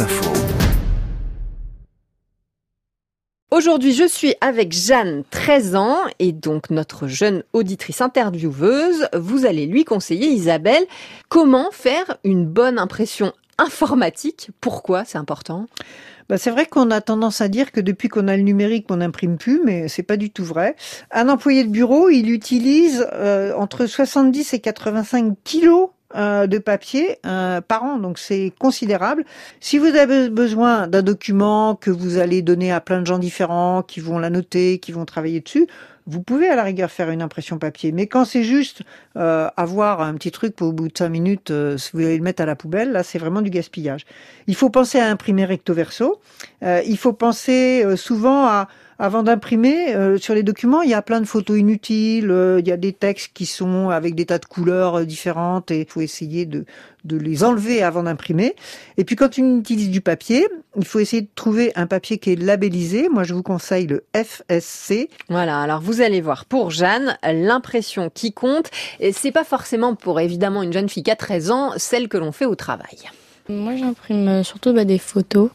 Info. Aujourd'hui, je suis avec Jeanne, 13 ans, et donc notre jeune auditrice intervieweuse. Vous allez lui conseiller, Isabelle, comment faire une bonne impression informatique. Pourquoi c'est important? Bah c'est vrai qu'on a tendance à dire que depuis qu'on a le numérique, on n'imprime plus, mais c'est pas du tout vrai. Un employé de bureau, il utilise euh, entre 70 et 85 kilos euh, de papier euh, par an, donc c'est considérable. Si vous avez besoin d'un document que vous allez donner à plein de gens différents, qui vont la noter, qui vont travailler dessus, vous pouvez à la rigueur faire une impression papier. Mais quand c'est juste euh, avoir un petit truc pour au bout de cinq minutes, si vous allez le mettre à la poubelle, là c'est vraiment du gaspillage. Il faut penser à imprimer recto verso. il faut penser souvent à avant d'imprimer, euh, sur les documents, il y a plein de photos inutiles, euh, il y a des textes qui sont avec des tas de couleurs euh, différentes et il faut essayer de, de les enlever avant d'imprimer. Et puis quand on utilise du papier, il faut essayer de trouver un papier qui est labellisé. Moi, je vous conseille le FSC. Voilà, alors vous allez voir pour Jeanne, l'impression qui compte, et c'est pas forcément pour évidemment une jeune fille qui a 13 ans, celle que l'on fait au travail. Moi, j'imprime surtout bah, des photos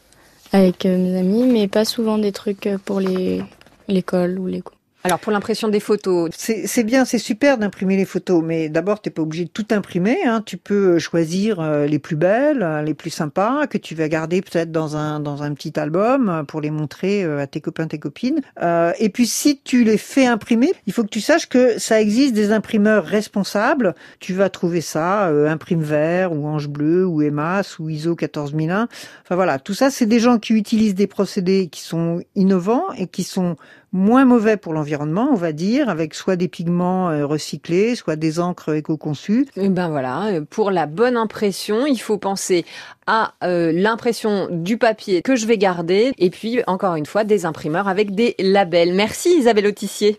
avec euh, mes amis, mais pas souvent des trucs euh, pour les l'école ou les cours. Alors pour l'impression des photos, c'est bien, c'est super d'imprimer les photos, mais d'abord t'es pas obligé de tout imprimer. Hein. Tu peux choisir euh, les plus belles, euh, les plus sympas que tu vas garder peut-être dans un dans un petit album euh, pour les montrer à tes copains, tes copines. Euh, et puis si tu les fais imprimer, il faut que tu saches que ça existe des imprimeurs responsables. Tu vas trouver ça, euh, Imprime Vert ou Ange Bleu ou EMAS ou ISO 14001. Enfin voilà, tout ça c'est des gens qui utilisent des procédés qui sont innovants et qui sont moins mauvais pour l'environnement, on va dire, avec soit des pigments euh, recyclés, soit des encres éco-conçues. Eh ben voilà, euh, pour la bonne impression, il faut penser à euh, l'impression du papier que je vais garder, et puis encore une fois des imprimeurs avec des labels. Merci Isabelle Autissier.